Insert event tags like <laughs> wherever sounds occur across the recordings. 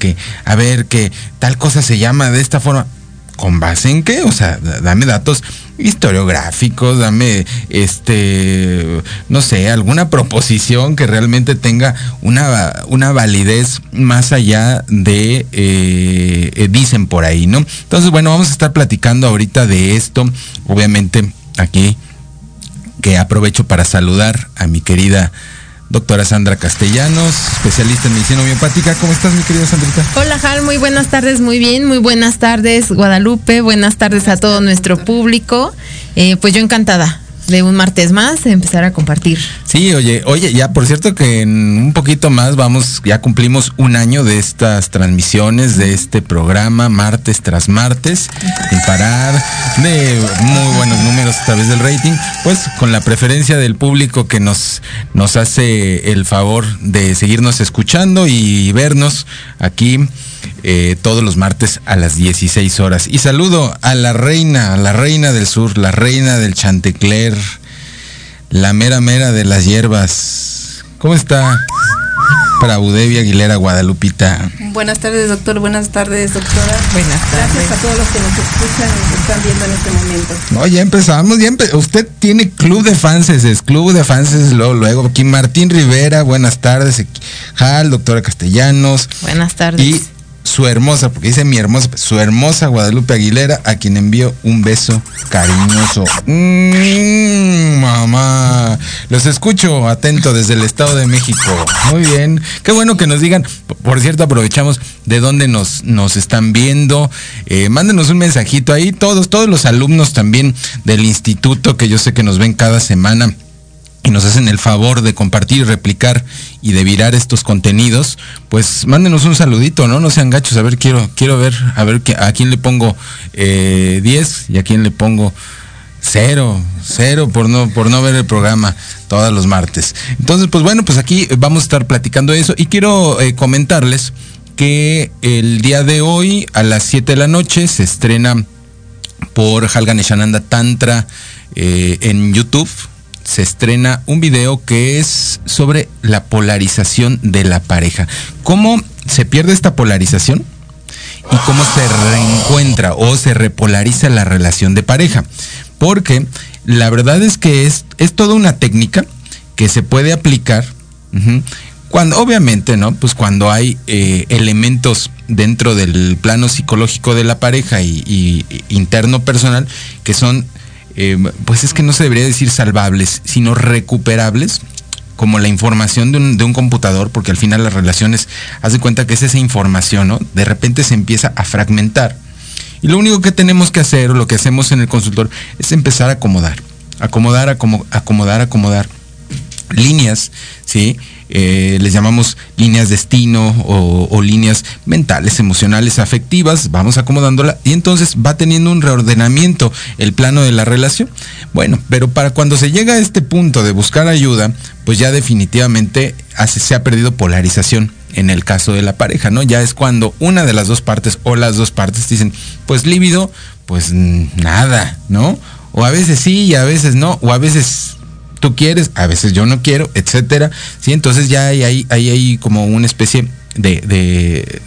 que, a ver, que tal cosa se llama de esta forma. ¿Con base en qué? O sea, dame datos historiográficos, dame, este, no sé, alguna proposición que realmente tenga una, una validez más allá de, eh, dicen por ahí, ¿no? Entonces, bueno, vamos a estar platicando ahorita de esto, obviamente aquí, que aprovecho para saludar a mi querida doctora Sandra Castellanos, especialista en medicina homeopática. ¿Cómo estás, mi querida Sandrita? Hola, Jal, muy buenas tardes, muy bien, muy buenas tardes, Guadalupe, buenas tardes a todo nuestro público. Eh, pues yo encantada de un martes más empezar a compartir. Sí, oye, oye, ya por cierto que en un poquito más vamos, ya cumplimos un año de estas transmisiones, de este programa, martes tras martes, sin parar, de muy buenos números a través del rating, pues con la preferencia del público que nos, nos hace el favor de seguirnos escuchando y vernos aquí eh, todos los martes a las 16 horas. Y saludo a la reina, a la reina del sur, la reina del Chantecler, la mera mera de las hierbas. ¿Cómo está? Para Udevia Aguilera Guadalupita. Buenas tardes, doctor. Buenas tardes, doctora. Buenas tardes. Gracias a todos los que nos escuchan y nos están viendo en este momento. No, ya empezamos, ya usted tiene club de fans, es club de fans, luego, luego aquí Martín Rivera, buenas tardes, Jal, doctora Castellanos. Buenas tardes. Y su hermosa, porque dice mi hermosa, su hermosa Guadalupe Aguilera, a quien envío un beso cariñoso. Mm, mamá, los escucho atento desde el Estado de México. Muy bien, qué bueno que nos digan, por cierto, aprovechamos de dónde nos, nos están viendo. Eh, mándenos un mensajito ahí, todos, todos los alumnos también del instituto que yo sé que nos ven cada semana y nos hacen el favor de compartir replicar y de virar estos contenidos, pues mándenos un saludito, ¿no? No sean gachos, a ver, quiero, quiero ver, a ver a quién le pongo 10 eh, y a quién le pongo cero, cero por no, por no ver el programa todos los martes. Entonces, pues bueno, pues aquí vamos a estar platicando eso y quiero eh, comentarles que el día de hoy a las 7 de la noche se estrena por Halganeshananda Tantra eh, en YouTube se estrena un video que es sobre la polarización de la pareja. ¿Cómo se pierde esta polarización? Y cómo se reencuentra o se repolariza la relación de pareja. Porque la verdad es que es, es toda una técnica que se puede aplicar cuando, obviamente, ¿no? Pues cuando hay eh, elementos dentro del plano psicológico de la pareja y, y interno personal que son eh, pues es que no se debería decir salvables, sino recuperables, como la información de un, computador, porque al final las relaciones, haz de cuenta que es esa información, ¿no? De repente se empieza a fragmentar. Y lo único que tenemos que hacer, o lo que hacemos en el consultor, es empezar a acomodar, acomodar, acomodar, acomodar líneas, ¿sí? Eh, les llamamos líneas destino o, o, líneas mentales, emocionales, afectivas, vamos acomodándola y entonces va teniendo un reordenamiento el plano de la relación. Bueno, pero para cuando se llega a este punto de buscar ayuda, pues ya definitivamente se ha perdido polarización en el caso de la pareja, ¿no? Ya es cuando una de las dos partes o las dos partes dicen, pues líbido, pues nada, ¿no? O a veces sí y a veces no, o a veces tú quieres, a veces yo no quiero, etcétera. Sí, entonces ya hay, hay, hay, como una especie de, de,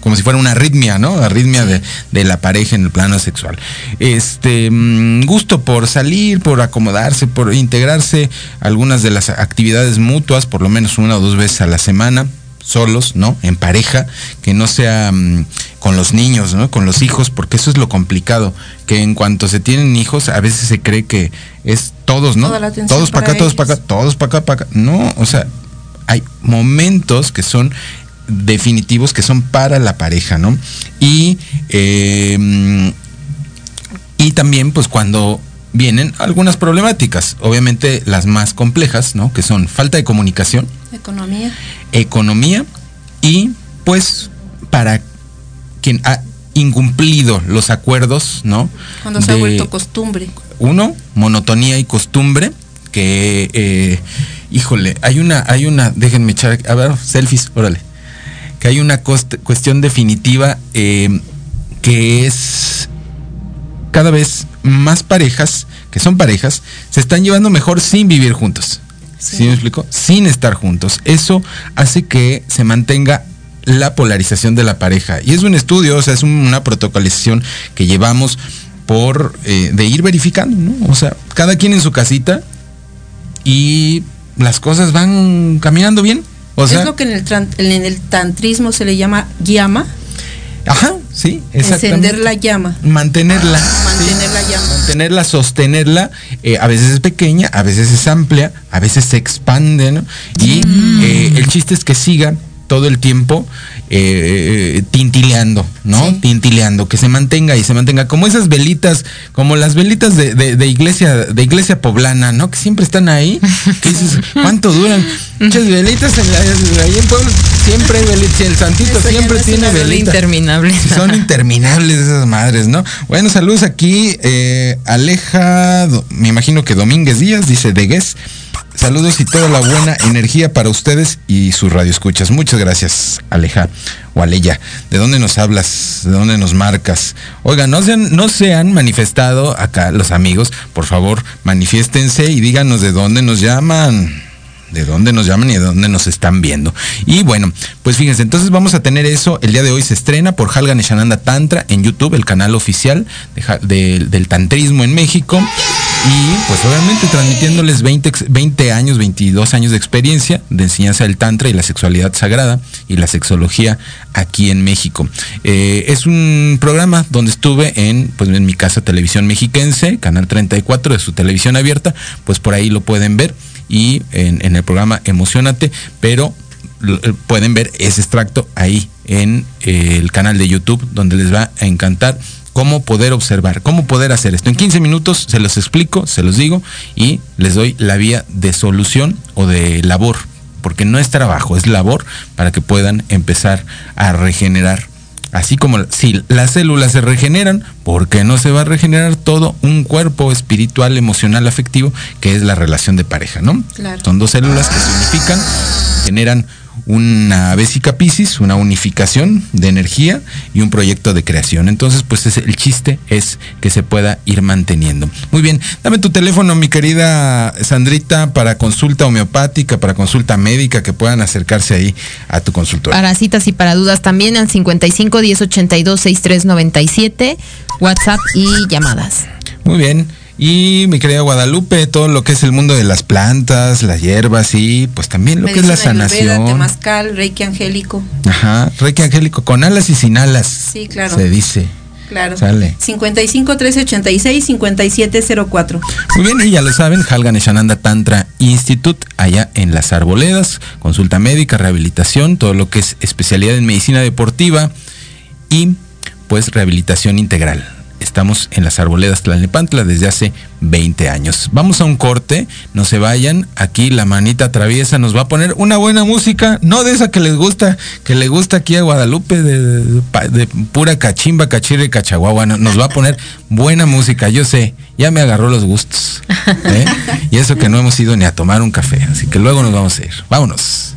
como si fuera una arritmia, ¿no? Arritmia de, de, la pareja en el plano sexual. Este mm, gusto por salir, por acomodarse, por integrarse algunas de las actividades mutuas, por lo menos una o dos veces a la semana solos, ¿no? En pareja, que no sea mm, con los niños, ¿no? Con los hijos, porque eso es lo complicado, que en cuanto se tienen hijos, a veces se cree que es todos, ¿no? Todos para acá, todos para acá, todos para acá, para acá. No, o sea, hay momentos que son definitivos, que son para la pareja, ¿no? Y, em, y también, pues cuando vienen algunas problemáticas, obviamente las más complejas, ¿no? Que son falta de comunicación. Economía. Economía y pues para quien ha incumplido los acuerdos, ¿no? Cuando se ha vuelto costumbre. Uno, monotonía y costumbre, que, eh, híjole, hay una, hay una, déjenme echar, a ver, selfies, órale, que hay una cuestión definitiva eh, que es cada vez más parejas, que son parejas, se están llevando mejor sin vivir juntos. ¿Sí, me explico? Sin estar juntos. Eso hace que se mantenga la polarización de la pareja. Y es un estudio, o sea, es una protocolización que llevamos por eh, de ir verificando, ¿no? O sea, cada quien en su casita y las cosas van caminando bien. O sea, es lo que en el, en el tantrismo se le llama llama. Ajá, sí, exactamente. Encender la llama. Mantenerla. mantener la llama. Mantenerla, sostenerla. Eh, a veces es pequeña, a veces es amplia, a veces se expande, ¿no? Y mm. eh, el chiste es que siga todo el tiempo eh, tintileando, ¿no? Tintileando, que se mantenga y se mantenga como esas velitas, como las velitas de, iglesia, de iglesia poblana, ¿no? Que siempre están ahí. <laughs> Que dices, ¿cuánto duran? Muchas velitas en ahí en Puebla, siempre hay velitas, el santito siempre tiene velitas. interminables. Son interminables esas madres, ¿no? Bueno, saludos aquí, eh, Aleja, me imagino que Domínguez Díaz, dice de Guess. Saludos y toda la buena energía para ustedes y sus radioescuchas. Muchas gracias, Aleja o Aleya. ¿De dónde nos hablas? ¿De dónde nos marcas? Oiga, no se, han, no se han manifestado acá los amigos. Por favor, manifiéstense y díganos de dónde nos llaman de dónde nos llaman y de dónde nos están viendo. Y bueno, pues fíjense, entonces vamos a tener eso. El día de hoy se estrena por Halgan Shananda Tantra en YouTube, el canal oficial del tantrismo en México. Y pues obviamente transmitiéndoles 20, 20 años, 22 años de experiencia de enseñanza del Tantra y la sexualidad sagrada y la sexología aquí en México. Eh, es un programa donde estuve en, pues, en mi casa televisión mexiquense, canal 34 de su televisión abierta, pues por ahí lo pueden ver y en, el programa Emocionate, pero eh, pueden ver ese extracto ahí en eh, el canal de YouTube donde les va a encantar cómo poder observar, cómo poder hacer esto. En 15 minutos se los explico, se los digo y les doy la vía de solución o de labor, porque no es trabajo, es labor para que puedan empezar a regenerar Así como si las células se regeneran, ¿por qué no se va a regenerar todo un cuerpo espiritual, emocional, afectivo, que es la relación de pareja, ¿no? Son dos células que se unifican, generan una vesica piscis, una unificación de energía y un proyecto de creación. Entonces, pues el chiste es que se pueda ir manteniendo. Muy bien, dame tu teléfono, mi querida Sandrita, para consulta homeopática, para consulta médica, que puedan acercarse ahí a tu consultorio. Para citas y para dudas también al 55 10 82 63 97, WhatsApp y llamadas. Muy bien. Y mi querida Guadalupe, todo lo que es el mundo de las plantas, las hierbas y pues también lo que es la sanación. Temazcal, reiki angélico. Ajá, reiki angélico, con alas y sin alas. Sí, claro. Se dice. Claro. Sale. 55 1386 5704. Muy bien, y ya lo saben, Halgan Shananda Tantra Institute, allá en Las Arboledas, consulta médica, rehabilitación, todo lo que es especialidad en medicina deportiva y pues rehabilitación integral. Estamos en las arboledas Tlalnepantla desde hace 20 años. Vamos a un corte, no se vayan. Aquí la manita traviesa nos va a poner una buena música, no de esa que les gusta, que le gusta aquí a Guadalupe, de, pura cachimba, cachirre, cachaguagua. Nos va a poner buena música, yo sé, ya me agarró los gustos. ¿eh? Y eso que no hemos ido ni a tomar un café, así que luego nos vamos a ir. Vámonos.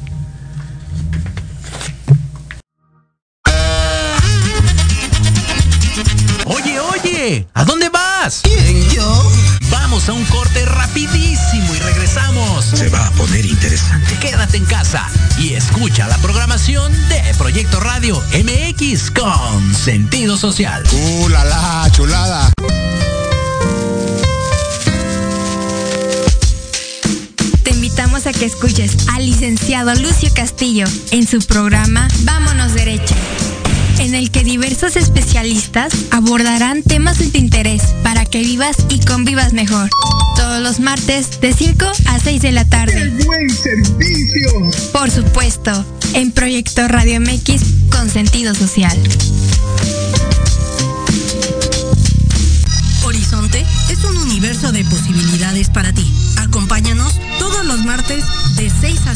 ¿A dónde vas? ¿Quién, yo? Vamos a un corte rapidísimo y regresamos. Se va a poner interesante. Quédate en casa y escucha la programación de Proyecto Radio MX con sentido social. ¡Uh, la, la chulada! Te invitamos a que escuches al licenciado Lucio Castillo en su programa Vámonos Derecho en el que diversos especialistas abordarán temas de interés para que vivas y convivas mejor. Todos los martes de 5 a 6 de la tarde. buen servicio! Por supuesto, en Proyecto Radio MX con sentido social. Horizonte es un universo de posibilidades para ti.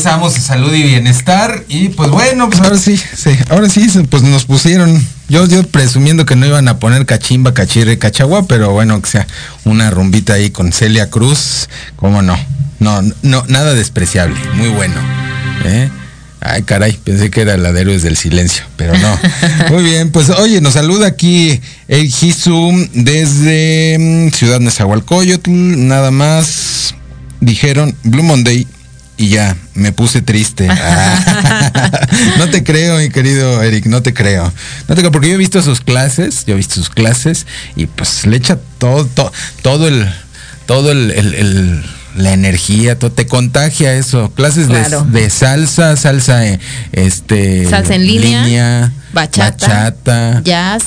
Regresamos a salud y bienestar. Y pues bueno, pues ahora sí, sí, ahora sí, pues nos pusieron. Yo, yo presumiendo que no iban a poner cachimba, cachirre, cachagua, pero bueno, que sea una rumbita ahí con Celia Cruz, cómo no. No, no, nada despreciable, muy bueno. ¿eh? Ay, caray, pensé que era la de Héroes del Silencio, pero no. <laughs> Muy bien, pues oye, nos saluda aquí el Jisu desde mm, Ciudad Nezahualcóyotl, nada más dijeron Blue Monday y ya, me puse triste. <laughs> Ah. <laughs> no te creo, mi querido Eric, no te creo. No te creo, porque yo he visto sus clases, yo he visto sus clases y pues le echa todo, todo, todo el, todo el, el- el- la energía, todo, te contagia eso. Clases de- Claro. de, salsa, salsa, eh, este, Salsa en línea, bachata, bachata. Jazz.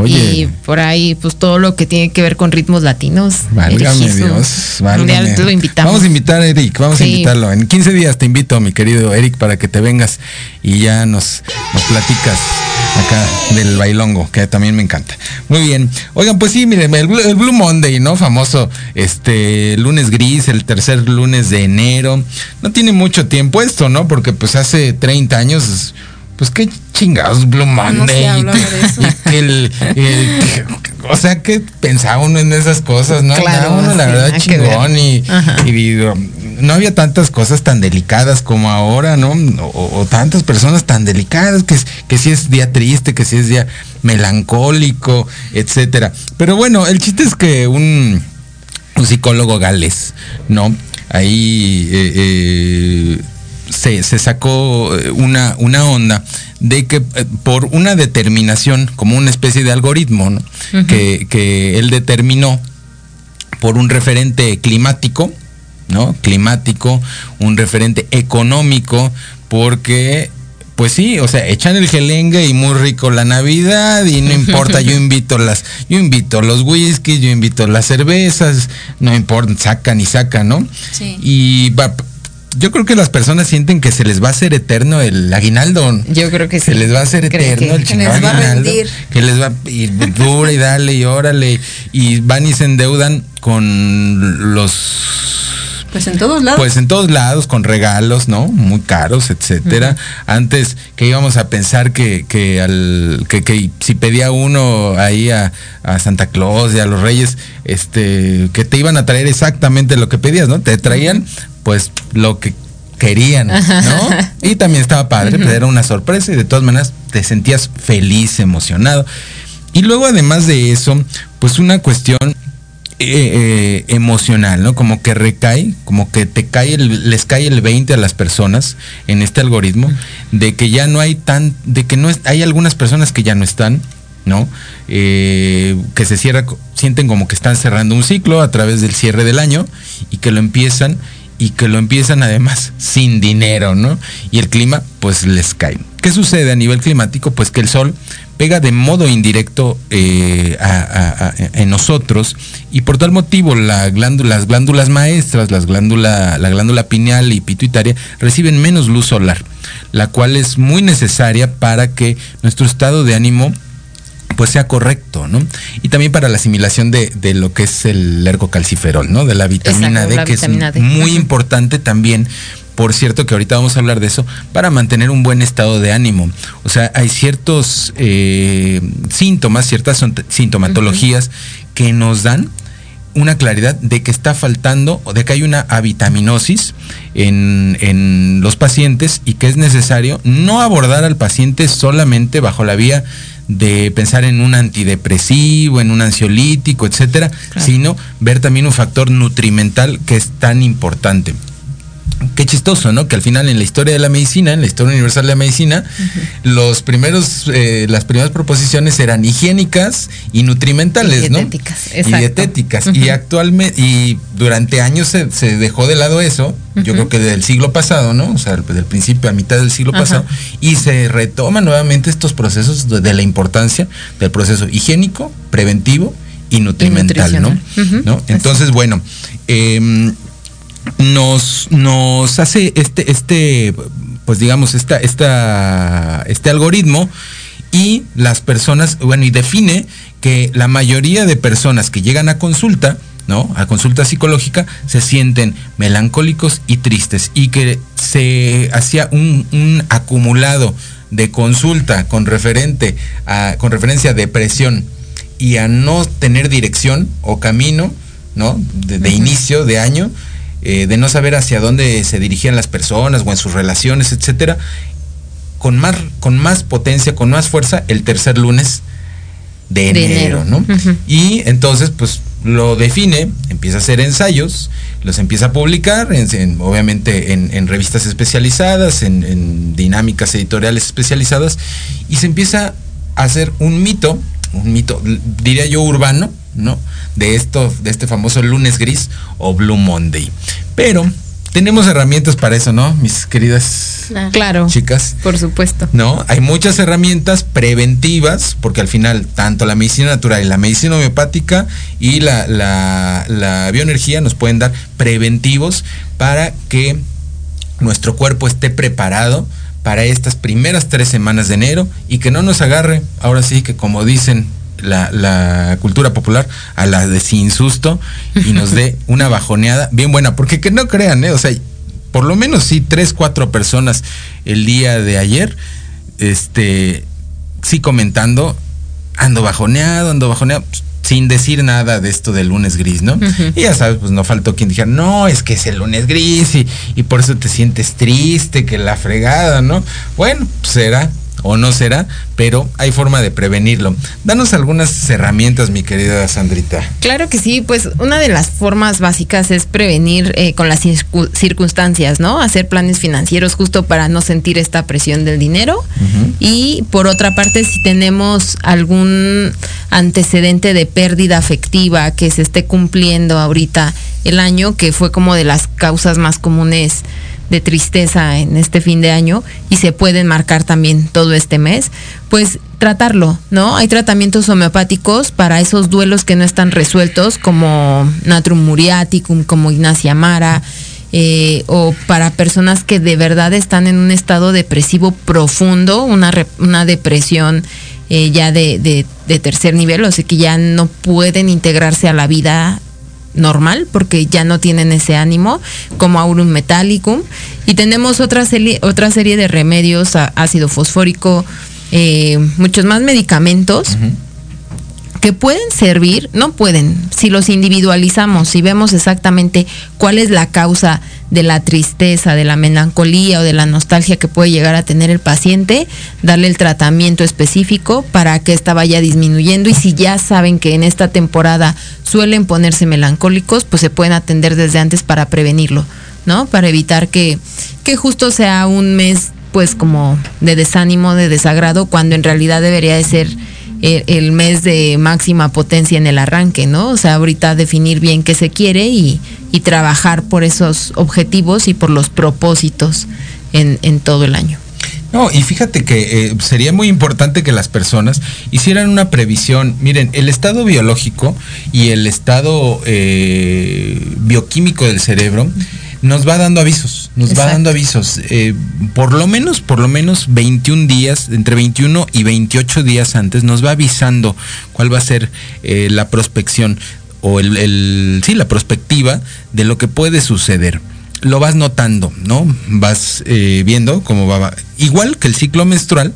Oye. Y por ahí, pues todo lo que tiene que ver con ritmos latinos. Válgame. Dios, válgame. Un día lo invitamos. Vamos a invitar a Eric, vamos a invitarlo. En 15 días te invito, mi querido Eric, para que te vengas y ya nos, nos platicas acá del bailongo, que también me encanta. Muy bien. Oigan, pues sí, miren, el, Blue- el Blue Monday, ¿no? Famoso, este, lunes gris, el tercer lunes de enero. No tiene mucho tiempo esto, ¿no? Porque pues hace 30 años, pues qué chingados Blue Monday. y <laughs> y el- el- o sea, que pensaba uno en esas cosas, ¿no? Claro, uno, la verdad, chingón y, Ajá. y digo, no había tantas cosas tan delicadas como ahora, ¿no? O, o tantas personas tan delicadas, que, que si es día triste, que si es día melancólico, etcétera. Pero bueno, el chiste es que un, un psicólogo gales, ¿no? Ahí eh, eh, se, se sacó eh, una, una onda de que eh, por una determinación, como una especie de algoritmo, ¿no? que, que él determinó por un referente climático, ¿no? Climático, un referente económico, porque, pues sí, o sea, echan el gelengue y muy rico la Navidad y no importa, yo <laughs> invito las, yo invito los whiskies, yo invito las cervezas, no importa, sacan y sacan, ¿no? Sí. Y va, yo creo que las personas sienten que se les va a hacer eterno el aguinaldo. Yo creo que sí. Se les va a hacer eterno que- el que chingado les va a rendir. Que les va y dura y dale y órale. Y van y se endeudan con los Pues en todos lados. pues en todos lados, con regalos, ¿no? Muy caros, etcétera. Antes que íbamos a pensar que, que al, que, que si pedía uno ahí a, a Santa Claus y a los Reyes, este, que te iban a traer exactamente lo que pedías, ¿no? Te traían, pues, lo que querían, ¿no? Y también estaba padre, pues era una sorpresa y de todas maneras te sentías feliz, emocionado. Y luego además de eso, pues una cuestión eh, eh, emocional, ¿no? Como que recae, como que te cae el, les cae el 20 a las personas en este algoritmo, de que ya no hay tan, de que no es, hay algunas personas que ya no están, ¿no? Eh, que se cierra, sienten como que están cerrando un ciclo a través del cierre del año y que lo empiezan y que lo empiezan además sin dinero, ¿no? Y el clima pues les cae. ¿Qué sucede a nivel climático? Pues que el sol pega de modo indirecto eh, a- en nosotros y por tal motivo la las glándulas maestras, las glándula, la glándula pineal y pituitaria reciben menos luz solar, la cual es muy necesaria para que nuestro estado de ánimo pues sea correcto, ¿no? Y también para la asimilación de, de lo que es el ergocalciferol, ¿no? De la vitamina Exacto, D, la que vitamina es D. muy importante también. Por cierto, que ahorita vamos a hablar de eso, para mantener un buen estado de ánimo. O sea, hay ciertos eh, síntomas, ciertas sintomatologías que nos dan una claridad de que está faltando o de que hay una avitaminosis en, en los pacientes y que es necesario no abordar al paciente solamente bajo la vía de pensar en un antidepresivo, en un ansiolítico, etcétera, sino ver también un factor nutrimental que es tan importante. Qué chistoso, ¿no? Que al final en la historia de la medicina, en la historia universal de la medicina, los primeros, eh, las primeras proposiciones eran higiénicas y nutrimentales, Y ¿no? dietéticas, Y exacto. dietéticas. Y actualmente, y durante años se, se dejó de lado eso, yo creo que del siglo pasado, ¿no? O sea, del principio a mitad del siglo pasado, y se retoman nuevamente estos procesos de, de la importancia del proceso higiénico, preventivo y nutrimental, ¿no? ¿no? Entonces, bueno, em, nos, nos hace este, este, pues digamos, esta, esta, este algoritmo y las personas, bueno, y define que la mayoría de personas que llegan a consulta, ¿no? A consulta psicológica, se sienten melancólicos y tristes y que se hacía un, un acumulado de consulta con referente a, con referencia a depresión y a no tener dirección o camino, ¿no? De, de inicio de año, eh, de no saber hacia dónde se dirigían las personas o en sus relaciones, etcétera, con más, con más potencia, con más fuerza, el tercer lunes de De enero, enero. ¿no? Y entonces, pues lo define, empieza a hacer ensayos, los empieza a publicar, en- en- obviamente en, en revistas especializadas, en dinámicas editoriales especializadas, y se empieza a hacer un mito, un mito, diría yo urbano, ¿no? De esto, de este famoso lunes gris o Blue Monday. Pero tenemos herramientas para eso, ¿no? Mis queridas Claro. chicas. Por supuesto. ¿no? Hay muchas herramientas preventivas, porque al final tanto la medicina natural y la medicina homeopática y la, la- la bioenergía nos pueden dar preventivos para que nuestro cuerpo esté preparado para estas primeras tres semanas de enero y que no nos agarre, ahora sí que como dicen la, la cultura popular, a la de sin susto y nos dé <laughs> una bajoneada bien buena, porque que no crean, ¿eh? o sea, por lo menos sí, tres, cuatro personas el día de ayer, este, sí comentando, ando bajoneado, ando bajoneado, pues, sin decir nada de esto del lunes gris, ¿no? Y ya sabes, pues no faltó quien dijera, no, es que es el lunes gris y, y por eso te sientes triste, que la fregada, ¿no? Bueno, pues será o no será, pero hay forma de prevenirlo. Danos algunas herramientas, mi querida Sandrita. Claro que sí, pues una de las formas básicas es prevenir eh, con las circu- circunstancias, ¿no? Hacer planes financieros justo para no sentir esta presión del dinero. Y por otra parte, si tenemos algún antecedente de pérdida afectiva que se esté cumpliendo ahorita el año, que fue como de las causas más comunes de tristeza en este fin de año y se pueden marcar también todo este mes, pues tratarlo, ¿no? Hay tratamientos homeopáticos para esos duelos que no están resueltos, como Natrum muriaticum, como Ignacia Mara, eh, o para personas que de verdad están en un estado depresivo profundo, una, una depresión eh, ya de, de- de tercer nivel, o sea que ya no pueden integrarse a la vida normal porque ya no tienen ese ánimo como aurum metallicum. Y tenemos otra serie otra serie de remedios ácido fosfórico eh, muchos más medicamentos que pueden servir, no pueden, si los individualizamos, si vemos exactamente cuál es la causa de la tristeza, de la melancolía o de la nostalgia que puede llegar a tener el paciente, darle el tratamiento específico para que ésta vaya disminuyendo y si ya saben que en esta temporada suelen ponerse melancólicos, pues se pueden atender desde antes para prevenirlo, ¿no? Para evitar que, que justo sea un mes pues como de desánimo, de desagrado, cuando en realidad debería de ser el, mes de máxima potencia en el arranque, ¿no? O sea, ahorita definir bien qué se quiere y, trabajar por esos objetivos y por los propósitos en, en todo el año. No, y fíjate que eh, sería muy importante que las personas hicieran una previsión. Miren, el estado biológico y el estado eh, bioquímico del cerebro nos va dando avisos. Nos va dando avisos. eh, por lo menos, por lo menos 21 días, entre 21 y 28 días antes, nos va avisando cuál va a ser eh, la prospección o el, el- sí, la perspectiva de lo que puede suceder. Lo vas notando, ¿no? Vas eh, viendo cómo va. Igual que el ciclo menstrual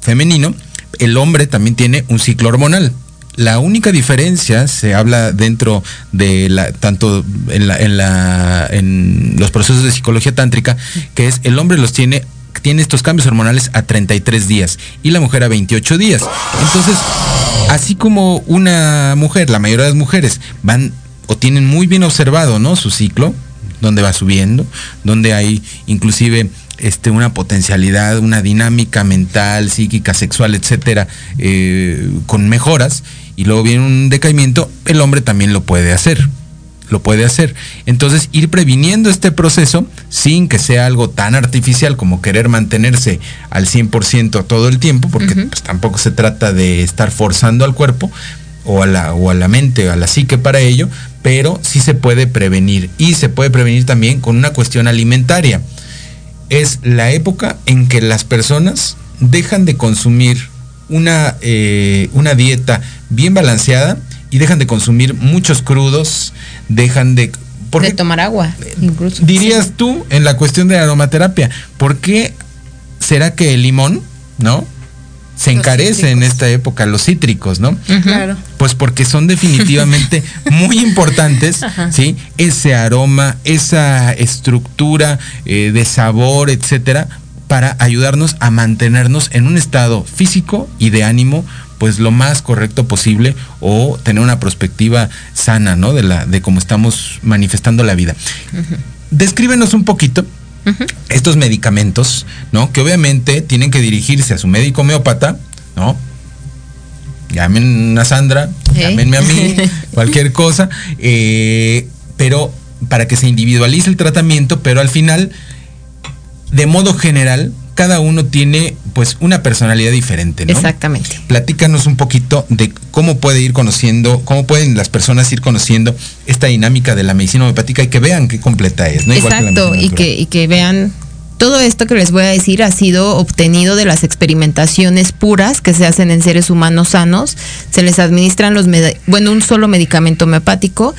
femenino, el hombre también tiene un ciclo hormonal. La única diferencia se habla dentro de la tanto en la, en la en los procesos de psicología tántrica que es el hombre los tiene tiene estos cambios hormonales a 33 días y la mujer a 28 días. Entonces, así como una mujer, la mayoría de las mujeres van o tienen muy bien observado, ¿no? Su ciclo, donde va subiendo, donde hay inclusive este, una potencialidad, una dinámica mental, psíquica, sexual, etcétera, eh, con mejoras, y luego viene un decaimiento, el hombre también lo puede hacer. Lo puede hacer. Entonces, ir previniendo este proceso sin que sea algo tan artificial como querer mantenerse al 100% todo el tiempo, porque pues, tampoco se trata de estar forzando al cuerpo o a, la, o a la mente, a la psique para ello, pero sí se puede prevenir. Y se puede prevenir también con una cuestión alimentaria es la época en que las personas dejan de consumir una, eh, una dieta bien balanceada y dejan de consumir muchos crudos, dejan de... ¿por de tomar agua, incluso. dirías tú en la cuestión de la aromaterapia? ¿Por qué será que el limón, ¿no? Se encarece en esta época, los cítricos, ¿no? Claro. Pues porque son definitivamente <laughs> muy importantes, Ajá. ¿sí? Ese aroma, esa estructura eh, de sabor, etcétera, para ayudarnos a mantenernos en un estado físico y de ánimo pues lo más correcto posible o tener una perspectiva sana, ¿no? De la de cómo estamos manifestando la vida. Descríbenos un poquito estos medicamentos, ¿no? Que obviamente tienen que dirigirse a su médico homeópata, ¿no? Llamen a Sandra, ¿Eh? llámenme a mí, <laughs> cualquier cosa, eh, pero para que se individualice el tratamiento, pero al final, de modo general, cada uno tiene pues una personalidad diferente, ¿no? Exactamente. Platícanos un poquito de cómo puede ir conociendo, cómo pueden las personas ir conociendo esta dinámica de la medicina homeopática y que vean qué completa es, ¿no? Igual que la y que, y que vean, todo esto que les voy a decir ha sido obtenido de las experimentaciones puras que se hacen en seres humanos sanos. Se les administran los, bueno, un solo medicamento homeopático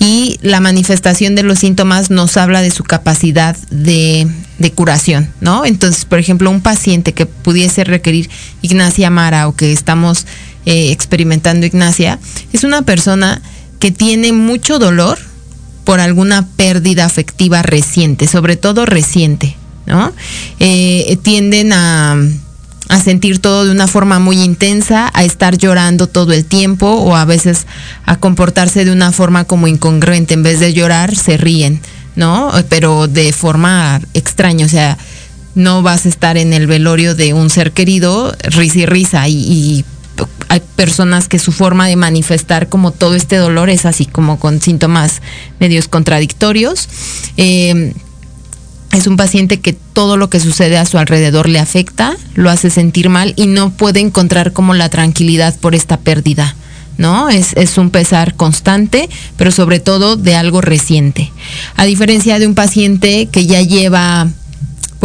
y la manifestación de los síntomas nos habla de su capacidad de, de curación, ¿no? Entonces, por ejemplo, un paciente que pudiese requerir Ignacia Mara o que estamos eh, experimentando Ignacia, es una persona que tiene mucho dolor, por alguna pérdida afectiva reciente, sobre todo reciente, ¿no? Eh, tienden a, a sentir todo de una forma muy intensa, a estar llorando todo el tiempo o a veces a comportarse de una forma como incongruente. En vez de llorar, se ríen, ¿no? Pero de forma extraña, o sea, no vas a estar en el velorio de un ser querido, risa y risa, y, hay personas que su forma de manifestar como todo este dolor es así como con síntomas medios contradictorios. Eh, es un paciente que todo lo que sucede a su alrededor le afecta, lo hace sentir mal y no puede encontrar como la tranquilidad por esta pérdida. ¿No? Es, es un pesar constante, pero sobre todo de algo reciente. A diferencia de un paciente que ya lleva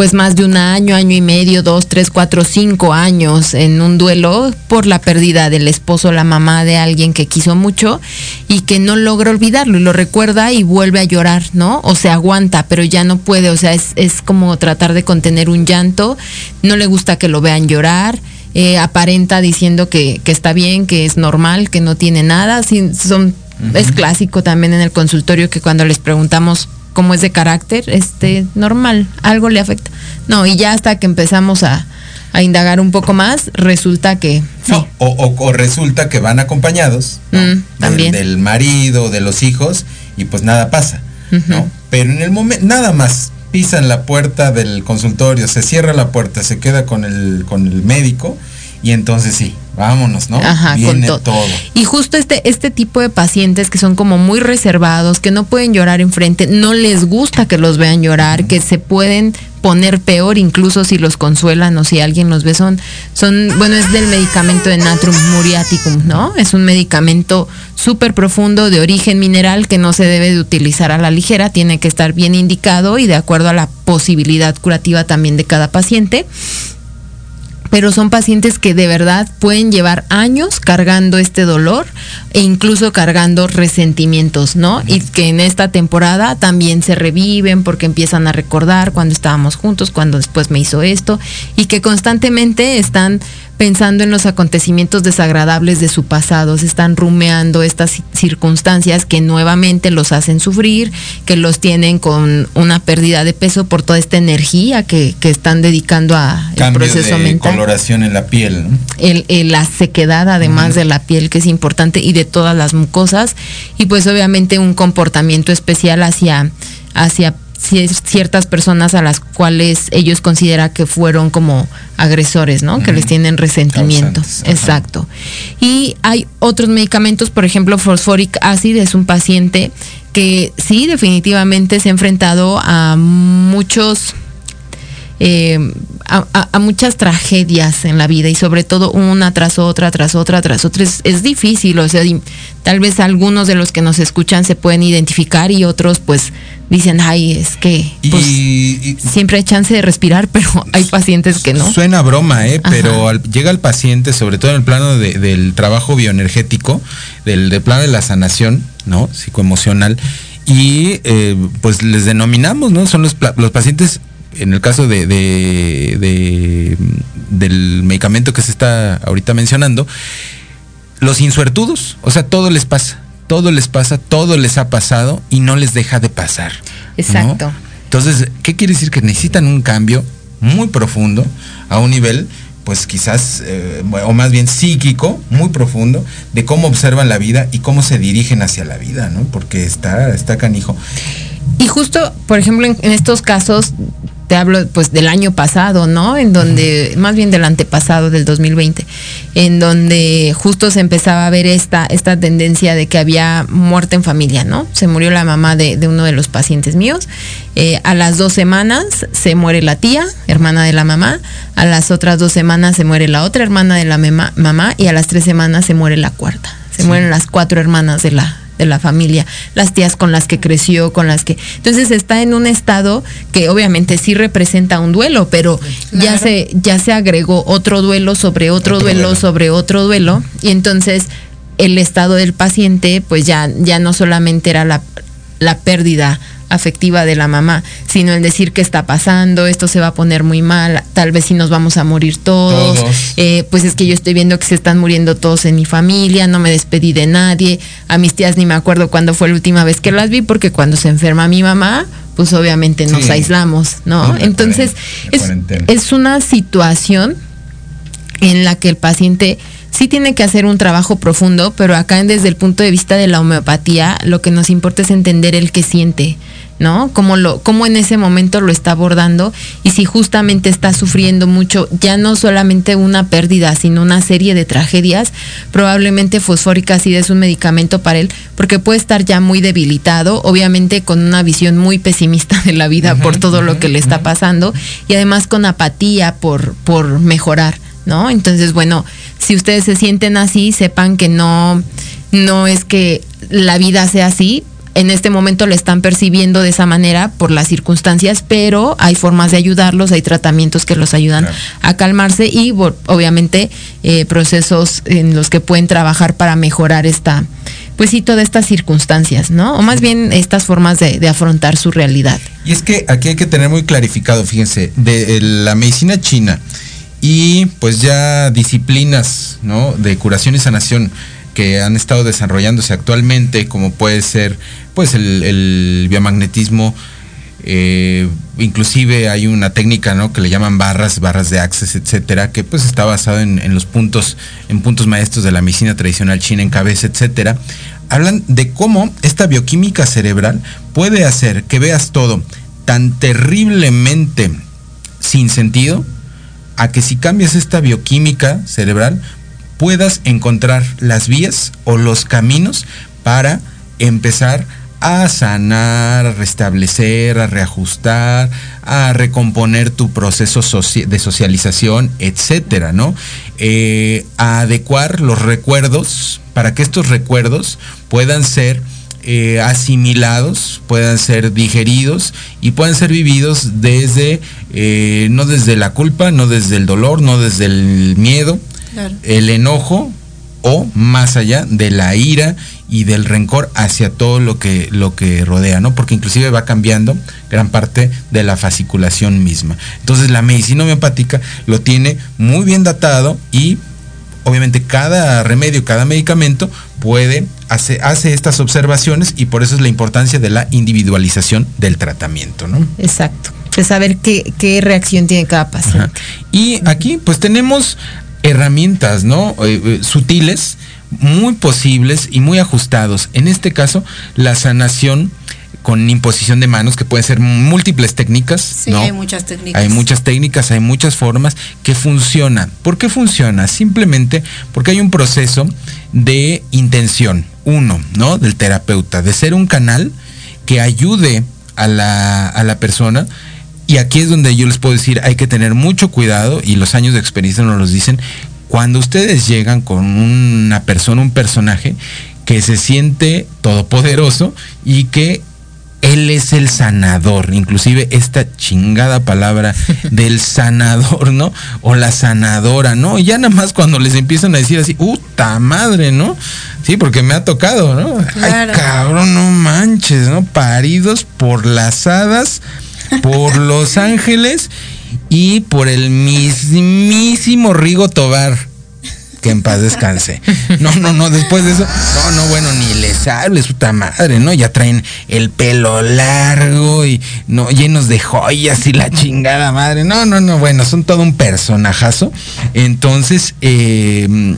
pues más de un año, año y medio, dos, tres, cuatro, cinco años en un duelo por la pérdida del esposo la mamá de alguien que quiso mucho y que no logra olvidarlo y lo recuerda y vuelve a llorar, ¿no? O se aguanta, pero ya no puede, o sea, es, es como tratar de contener un llanto, no le gusta que lo vean llorar. Eh, aparenta diciendo que, que está bien, que es normal, que no tiene nada. Son, Es clásico también en el consultorio que cuando les preguntamos cómo es de carácter, este, normal, algo le afecta. No, y ya hasta que empezamos a, a indagar un poco más, resulta que sí. No, o, o- o resulta que van acompañados ¿no? Mm, también. del marido, de los hijos, y pues nada pasa, ¿no? Pero en el momento, nada más pisan la puerta del consultorio, se cierra la puerta, se queda con el, con el médico, y entonces sí, vámonos, ¿no? Ajá, con Viene todo. todo. Y justo este, este tipo de pacientes que son como muy reservados, que no pueden llorar enfrente, no les gusta que los vean llorar, que se pueden poner peor incluso si los consuelan o si alguien los ve, son, son bueno, es del medicamento de Natrum muriaticum, ¿no? Es un medicamento súper profundo de origen mineral que no se debe de utilizar a la ligera, tiene que estar bien indicado y de acuerdo a la posibilidad curativa también de cada paciente pero son pacientes que de verdad pueden llevar años cargando este dolor e incluso cargando resentimientos, ¿no? Y que en esta temporada también se reviven porque empiezan a recordar cuando estábamos juntos, cuando después me hizo esto, y que constantemente están pensando en los acontecimientos desagradables de su pasado, se están rumeando estas ci- circunstancias que nuevamente los hacen sufrir, que los tienen con una pérdida de peso por toda esta energía que, que están dedicando a el Cambio proceso de mental. coloración en la piel, ¿no? el, el- la sequedad además de la piel que es importante y de todas las mucosas. Y pues obviamente un comportamiento especial hacia hacia ciertas personas a las cuales ellos consideran que fueron como agresores, ¿no? Que les tienen resentimiento. Exacto. Y hay otros medicamentos, por ejemplo, Phosphoric Acid es un paciente que sí definitivamente se ha enfrentado a muchos eh, a, a- a muchas tragedias en la vida y sobre todo una tras otra, tras otra, tras otra. Es, es difícil, o sea, tal vez algunos de los que nos escuchan se pueden identificar y otros pues dicen, ay, es que pues, y, siempre hay chance de respirar, <laughs> pero hay pacientes que no. Suena broma, ¿eh? Ajá. Pero al- llega el paciente, sobre todo en el plano de- del trabajo bioenergético, del, del plano de la sanación, ¿no? Psicoemocional. Y eh, pues les denominamos, ¿no? Son los, los pacientes, en el caso de, de- de- del medicamento que se está ahorita mencionando, los insuertudos, o sea, todo les pasa, todo les pasa, todo les ha pasado y no les deja de pasar. ¿no? Exacto. Entonces, ¿qué quiere decir? Que necesitan un cambio muy profundo a un nivel, pues quizás, eh, o más bien psíquico, muy profundo, de cómo observan la vida y cómo se dirigen hacia la vida, ¿no? Porque está, está canijo. Y justo, por ejemplo, en, en estos casos, te hablo pues del año pasado, ¿no? En donde, más bien del antepasado, del 2020, en donde justo se empezaba a ver esta, esta tendencia de que había muerte en familia, ¿no? Se murió la mamá de, de uno de los pacientes míos. Eh, a las dos semanas se muere la tía, hermana de la mamá. A las otras dos semanas se muere la otra hermana de la mema- mamá. Y a las tres semanas se muere la cuarta. Se mueren las cuatro hermanas de la, de la familia, las tías con las que creció, con las que... Entonces está en un estado que obviamente sí representa un duelo, pero ya, se, ya se agregó otro duelo sobre otro, Otro duelo, duelo. sobre otro duelo, y entonces el estado del paciente pues ya, ya no solamente era la, la pérdida afectiva de la mamá, sino el decir qué está pasando, esto se va a poner muy mal, tal vez si nos vamos a morir todos, Todos. eh, pues es que yo estoy viendo que se están muriendo todos en mi familia, no me despedí de nadie, a mis tías ni me acuerdo cuándo fue la última vez que las vi, porque cuando se enferma mi mamá, pues obviamente nos Sí. aislamos, ¿no? Entonces, es, es una situación en la que el paciente sí tiene que hacer un trabajo profundo, pero acá desde el punto de vista de la homeopatía, lo que nos importa es entender el que siente, ¿no? Cómo, lo, cómo en ese momento lo está abordando y si justamente está sufriendo mucho, ya no solamente una pérdida, sino una serie de tragedias, probablemente fosfórica ácida es un medicamento para él, porque puede estar ya muy debilitado, obviamente con una visión muy pesimista de la vida por todo lo que le está pasando y además con apatía por, por mejorar. ¿no? Entonces, bueno, si ustedes se sienten así, sepan que no, no es que la vida sea así. En este momento le están percibiendo de esa manera por las circunstancias, pero hay formas de ayudarlos, hay tratamientos que los ayudan Claro. a calmarse y obviamente eh, procesos en los que pueden trabajar para mejorar esta, pues sí, todas estas circunstancias, ¿no? O más bien estas formas de, de afrontar su realidad. Y es que aquí hay que tener muy clarificado, fíjense, de eh, la medicina china y pues ya disciplinas, ¿no? De curación y sanación que han estado desarrollándose actualmente, como puede ser pues el, el biomagnetismo, eh, inclusive hay una técnica, ¿no? Que le llaman barras, barras de access, etcétera, que pues está basado en, en los puntos, en puntos maestros de la medicina tradicional china en cabeza, etcétera. Hablan de cómo esta bioquímica cerebral puede hacer que veas todo tan terriblemente sin sentido, a que si cambias esta bioquímica cerebral, puedas encontrar las vías o los caminos para empezar a sanar, a restablecer, a reajustar, a recomponer tu proceso de socialización, etcétera, ¿no? Eh, a adecuar los recuerdos para que estos recuerdos puedan ser eh, asimilados, puedan ser digeridos y puedan ser vividos desde, eh, no desde la culpa, no desde el dolor, no desde el miedo, Claro. el enojo o más allá de la ira y del rencor hacia todo lo que lo que rodea, ¿no? Porque inclusive va cambiando gran parte de la fasciculación misma. Entonces la medicina homeopática lo tiene muy bien datado y obviamente cada remedio, cada medicamento puede hace, hace estas observaciones y por eso es la importancia de la individualización del tratamiento, ¿no? Exacto. De saber qué, qué reacción tiene cada paciente. Ajá. Y aquí pues tenemos herramientas, ¿no? Eh, eh, sutiles, muy posibles y muy ajustados. En este caso, la sanación con imposición de manos, que pueden ser múltiples técnicas, Sí, ¿no? hay muchas técnicas. Hay muchas técnicas, hay muchas formas que funcionan. ¿Por qué funciona? Simplemente porque hay un proceso de intención, uno, ¿no? Del terapeuta, de ser un canal que ayude a la, a la persona. Y aquí es donde yo les puedo decir, hay que tener mucho cuidado, y los años de experiencia nos los dicen, cuando ustedes llegan con una persona, un personaje, que se siente todopoderoso y que él es el sanador, inclusive esta chingada palabra <laughs> del sanador, ¿no? O la sanadora, ¿no? Y ya nada más cuando les empiezan a decir así, ¡puta madre, ¿no? Sí, porque me ha tocado, ¿no? Claro. Ay, cabrón, no manches, ¿no? Paridos por las hadas, por los ángeles y por el mismísimo Rigo Tobar que en paz descanse. No, no, no, después de eso, no, no, bueno, ni les hables, puta madre, ¿no? Ya traen el pelo largo y no llenos de joyas y la chingada madre. No, no, no, bueno, son todo un personajazo. Entonces, eh,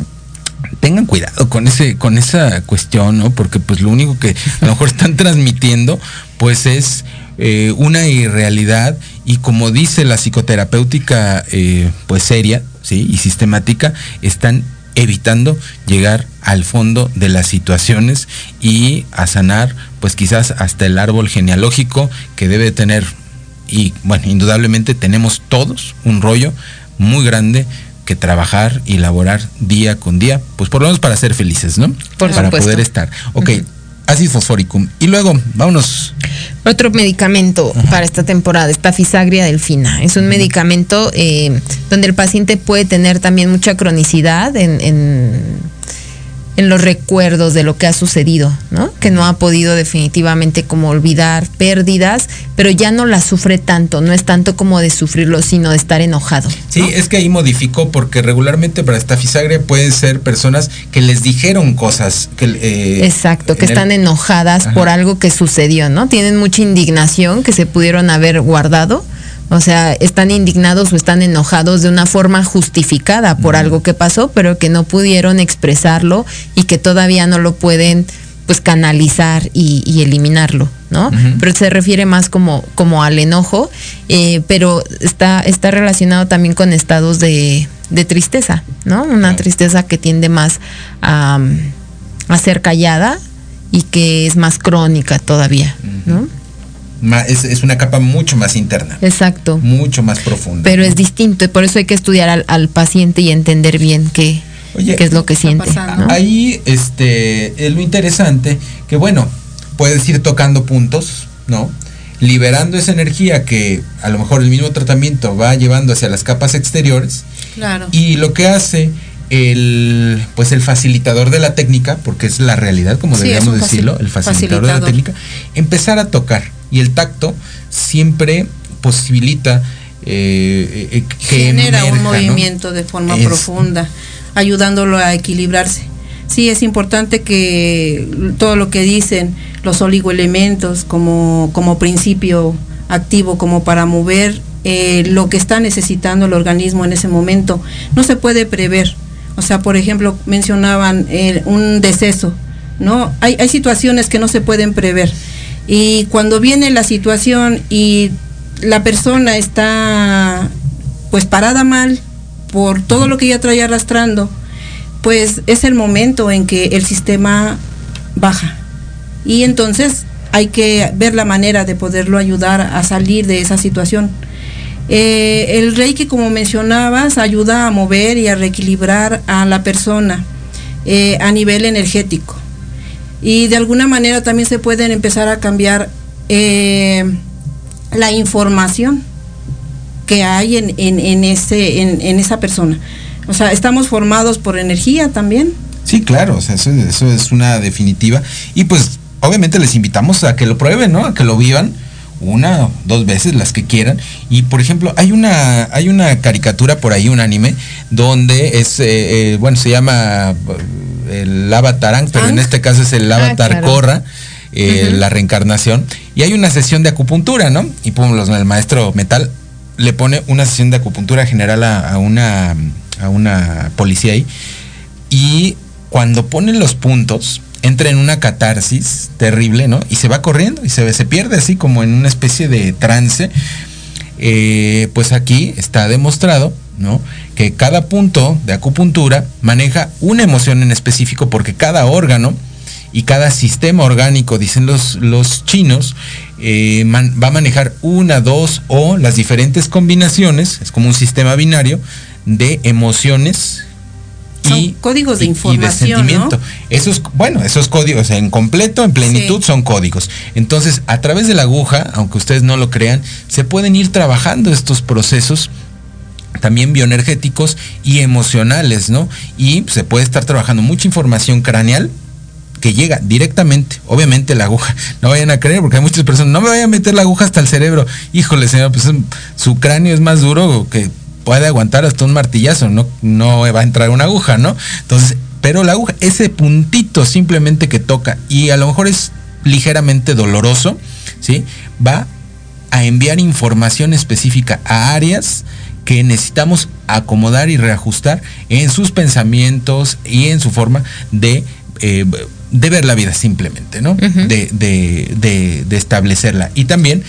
tengan cuidado con ese, con esa cuestión, ¿no? Porque pues lo único que a lo mejor están transmitiendo, pues es eh, una irrealidad y como dice la psicoterapéutica eh, pues seria ¿sí? y sistemática, están evitando llegar al fondo de las situaciones y a sanar pues quizás hasta el árbol genealógico que debe tener y bueno, indudablemente tenemos todos un rollo muy grande que trabajar y elaborar día con día, pues por lo menos para ser felices, ¿no? Por para supuesto. poder estar. Ok, ácido fosforicum. Y luego, vámonos. Otro medicamento para esta temporada, esta fisagria delfina. Es un medicamento eh, donde el paciente puede tener también mucha cronicidad en, en, en los recuerdos de lo que ha sucedido, ¿no? Que no ha podido definitivamente como olvidar pérdidas, pero ya no las sufre tanto, no es tanto como de sufrirlo, sino de estar enojado. Sí, es que ahí modificó porque regularmente para esta fisagria pueden ser personas que les dijeron cosas que eh, Exacto, que en el- están enojadas Ajá. por algo que sucedió, ¿no? Tienen mucha indignación que se pudieron haber guardado. O sea, están indignados o están enojados de una forma justificada por algo que pasó, pero que no pudieron expresarlo y que todavía no lo pueden pues canalizar y, y eliminarlo, ¿no? Pero se refiere más como, como al enojo, eh, pero está, está relacionado también con estados de, de tristeza, ¿no? Una tristeza que tiende más a, a ser callada y que es más crónica todavía, ¿no? Es, es una capa mucho más interna, Exacto. mucho más profunda. Pero es distinto y por eso hay que estudiar al, al paciente y entender bien qué, qué es lo que siente. ¿no? Ahí, este, es lo interesante, que bueno, puedes ir tocando puntos, ¿no? Liberando esa energía que a lo mejor el mismo tratamiento va llevando hacia las capas exteriores Claro. y lo que hace el pues el facilitador de la técnica, porque es la realidad, como Sí, deberíamos decirlo, el facilitador, de la técnica, empezar a tocar. Y el tacto siempre posibilita eh, eh, que genera emerja, un ¿no? movimiento de forma Es- profunda, ayudándolo a equilibrarse. Sí, es importante que todo lo que dicen los oligoelementos como, como principio activo, como para mover eh, lo que está necesitando el organismo en ese momento, no se puede prever. O sea, por ejemplo, mencionaban eh, un deceso, ¿no? Hay, hay situaciones que no se pueden prever. Y cuando viene la situación y la persona está pues parada mal por todo lo que ya trae arrastrando, pues es el momento en que el sistema baja. Y entonces hay que ver la manera de poderlo ayudar a salir de esa situación. Eh, el Reiki, como mencionabas, ayuda a mover y a reequilibrar a la persona eh, a nivel energético. Y de alguna manera también se pueden empezar a cambiar eh, la información que hay en, en- en ese, en, en esa persona. O sea, estamos formados por energía también. Sí, claro, o sea, eso, eso es una definitiva. Y pues, obviamente les invitamos a que lo prueben, ¿no? A que lo vivan una, dos veces, las que quieran. Y por ejemplo, hay una, hay una caricatura por ahí, un anime, donde es, eh, eh, bueno, se llama el Avatar Aang, pero en este caso es el Ah, Avatar claro. Korra. eh, la reencarnación y hay una sesión de acupuntura, ¿no? Y pum, los- el maestro metal le pone una sesión de acupuntura general a, a una a una policía ahí y cuando ponen los puntos entra en una catarsis terrible, ¿no? Y se va corriendo y se, se pierde así como en una especie de trance. Eh, pues aquí está demostrado, ¿no? Que cada punto de acupuntura maneja una emoción en específico porque cada órgano y cada sistema orgánico, dicen los, los chinos, eh, man- va a manejar una, dos o las diferentes combinaciones, es como un sistema binario de emociones y códigos de y- y información, ¿no? sentimiento. Esos, bueno, esos códigos en completo, en plenitud, Sí. son códigos. Entonces, a través de la aguja, aunque ustedes no lo crean, se pueden ir trabajando estos procesos también bioenergéticos y emocionales, ¿no? Y se puede estar trabajando mucha información craneal que llega directamente, obviamente la aguja, <laughs> no vayan a creer porque hay muchas personas, no me vayan a meter la aguja hasta el cerebro, híjole señor, pues em, su cráneo es más duro que puede aguantar hasta un martillazo, no, no va a entrar una aguja, ¿no? Entonces, pero la aguja, ese puntito simplemente que toca y a lo mejor es ligeramente doloroso, ¿sí? Va a enviar información específica a áreas que necesitamos acomodar y reajustar en sus pensamientos y en su forma de, eh, de ver la vida simplemente, ¿no? de, de- de- de establecerla. Y también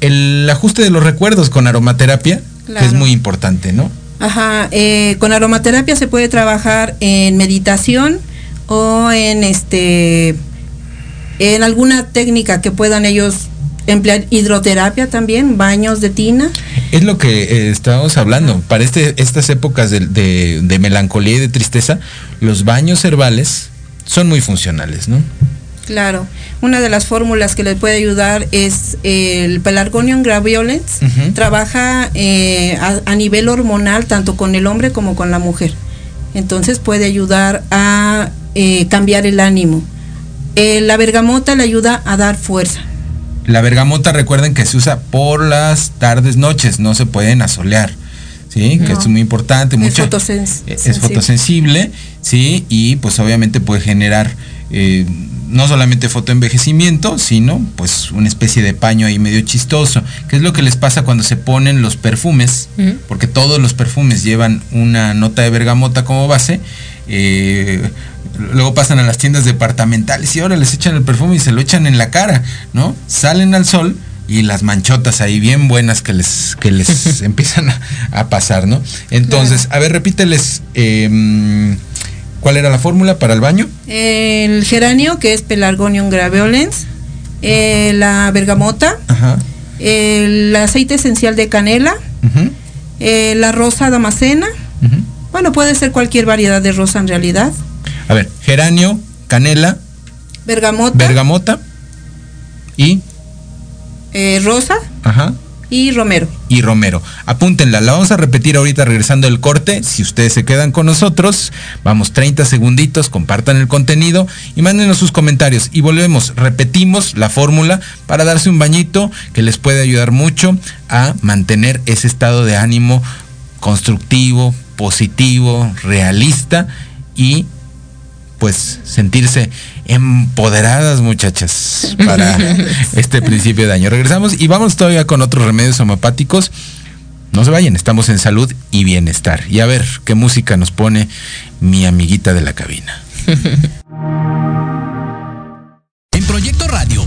el ajuste de los recuerdos con aromaterapia, que es muy importante, ¿no? Ajá, eh, con aromaterapia se puede trabajar en meditación o en este en alguna técnica que puedan ellos emplear hidroterapia también, baños de tina. Es lo que eh, estábamos hablando. Para este, estas épocas de, de- de melancolía y de tristeza, los baños herbales son muy funcionales, ¿no? Claro, una de las fórmulas que les puede ayudar es el Pelargonium graveolens. Ujú. Trabaja eh, a, a nivel hormonal tanto con el hombre como con la mujer. Entonces puede ayudar a eh, cambiar el ánimo. Eh, la bergamota le ayuda a dar fuerza. La bergamota, recuerden que se usa por las tardes, noches, no se pueden asolear. ¿Sí? Que es muy importante. Es mucho- fotosens- es sensible. fotosensible, ¿sí? Y pues obviamente puede generar eh, no solamente fotoenvejecimiento, sino pues una especie de paño ahí medio chistoso. ¿Qué es lo que les pasa cuando se ponen los perfumes? Porque todos los perfumes llevan una nota de bergamota como base. eh, luego pasan a las tiendas departamentales y ahora les echan el perfume y se lo echan en la cara, ¿no? Salen al sol y las manchotas ahí bien buenas que les, que les <laughs> empiezan a, a pasar, ¿no? Entonces, a ver, repíteles em, cuál era la fórmula para el baño. El geranio, que es Pelargonium graveolens. eh, la bergamota. Ajá. El aceite esencial de canela. eh, la rosa damascena. ujú. Bueno, puede ser cualquier variedad de rosa en realidad. A ver, geranio, canela, Bergamota, bergamota y, eh, rosa ajá, y romero. y romero. Apúntenla, la vamos a repetir ahorita regresando del corte. Si ustedes se quedan con nosotros, vamos 30 segunditos, compartan el contenido y mándenos sus comentarios. Y volvemos, repetimos la fórmula para darse un bañito que les puede ayudar mucho a mantener ese estado de ánimo constructivo, positivo, realista y pues sentirse empoderadas muchachas para <laughs> este principio de año. Regresamos y vamos todavía con otros remedios homeopáticos. No se vayan, estamos en salud y bienestar. Y a ver qué música nos pone mi amiguita de la cabina. <laughs> En Proyecto Radio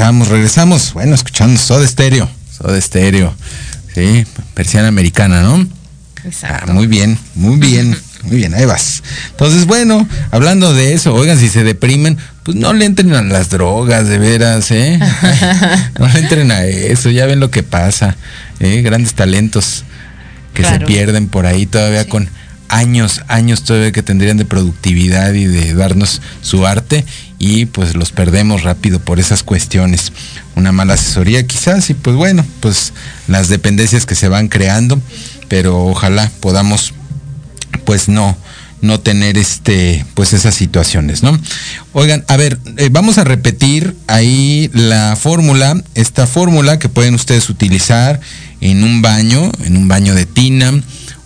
Regresamos, regresamos. Bueno, escuchando Soda Stereo. Soda Stereo. Sí, persiana americana, ¿no? Exacto. Ah, muy bien, muy bien, <laughs> muy bien, ahí vas. Entonces, bueno, hablando de eso, oigan, si se deprimen, pues no le entren a las drogas, de veras, ¿eh? <laughs> no le entren a eso, ya ven lo que pasa, ¿eh? Grandes talentos que Claro. se pierden por ahí todavía con años, años todavía que tendrían de productividad y de darnos su arte y pues los perdemos rápido por esas cuestiones. Una mala asesoría quizás y pues bueno, pues las dependencias que se van creando, pero ojalá podamos pues no no tener este pues esas situaciones, ¿no? Oigan, a ver, eh, vamos a repetir ahí la fórmula, esta fórmula que pueden ustedes utilizar en un baño, en un baño de tina,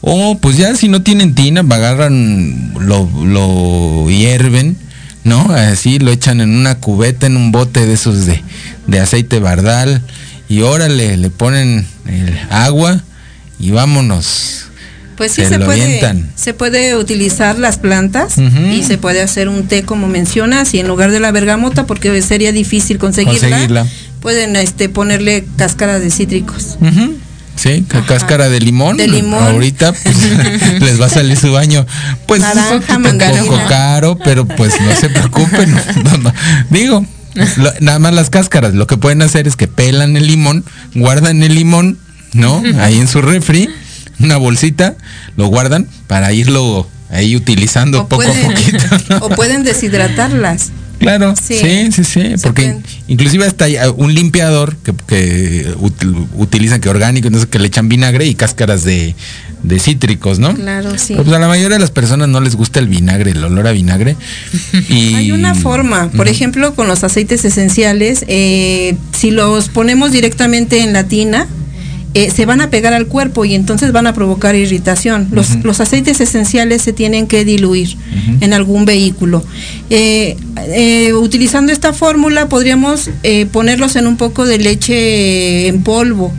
o pues ya si no tienen tina, agarran, lo, lo hierven, ¿no? Así lo echan en una cubeta, en un bote de esos de, de aceite bardal, y órale, le ponen el agua y vámonos. Pues sí, Se se, puede, avientan. se puede utilizar las plantas y se puede hacer un té como mencionas y en lugar de la bergamota porque sería difícil conseguirla, Conseguirla. pueden este ponerle cáscaras de cítricos. Sí, ca- cáscara de limón. De limón. Ahorita pues, <laughs> <laughs> les va a salir su baño. Pues Naranja, un poco caro, pero pues no se preocupen. <laughs> No, no. Digo, lo- nada más las cáscaras. Lo que pueden hacer es que pelan el limón, guardan el limón, ¿no? Ahí en su refri, una bolsita, lo guardan para irlo ahí utilizando O poco a poquito. ¿no? o pueden deshidratarlas. Claro, sí, Sí. sí, sí, porque inclusive hasta hay uh, un limpiador que, que util- utilizan que orgánico, sé, que le echan vinagre y cáscaras de, de cítricos, ¿no? Claro, sí. Pero, pues a la mayoría de las personas no les gusta el vinagre, el olor a vinagre. <laughs> Y Hay una forma, por ejemplo, con los aceites esenciales, eh, si los ponemos directamente en la tina, eh, se van a pegar al cuerpo y entonces van a provocar irritación. Los, los aceites esenciales se tienen que diluir en algún vehículo. Eh, eh, utilizando esta fórmula podríamos ponerlos en un poco de leche en polvo.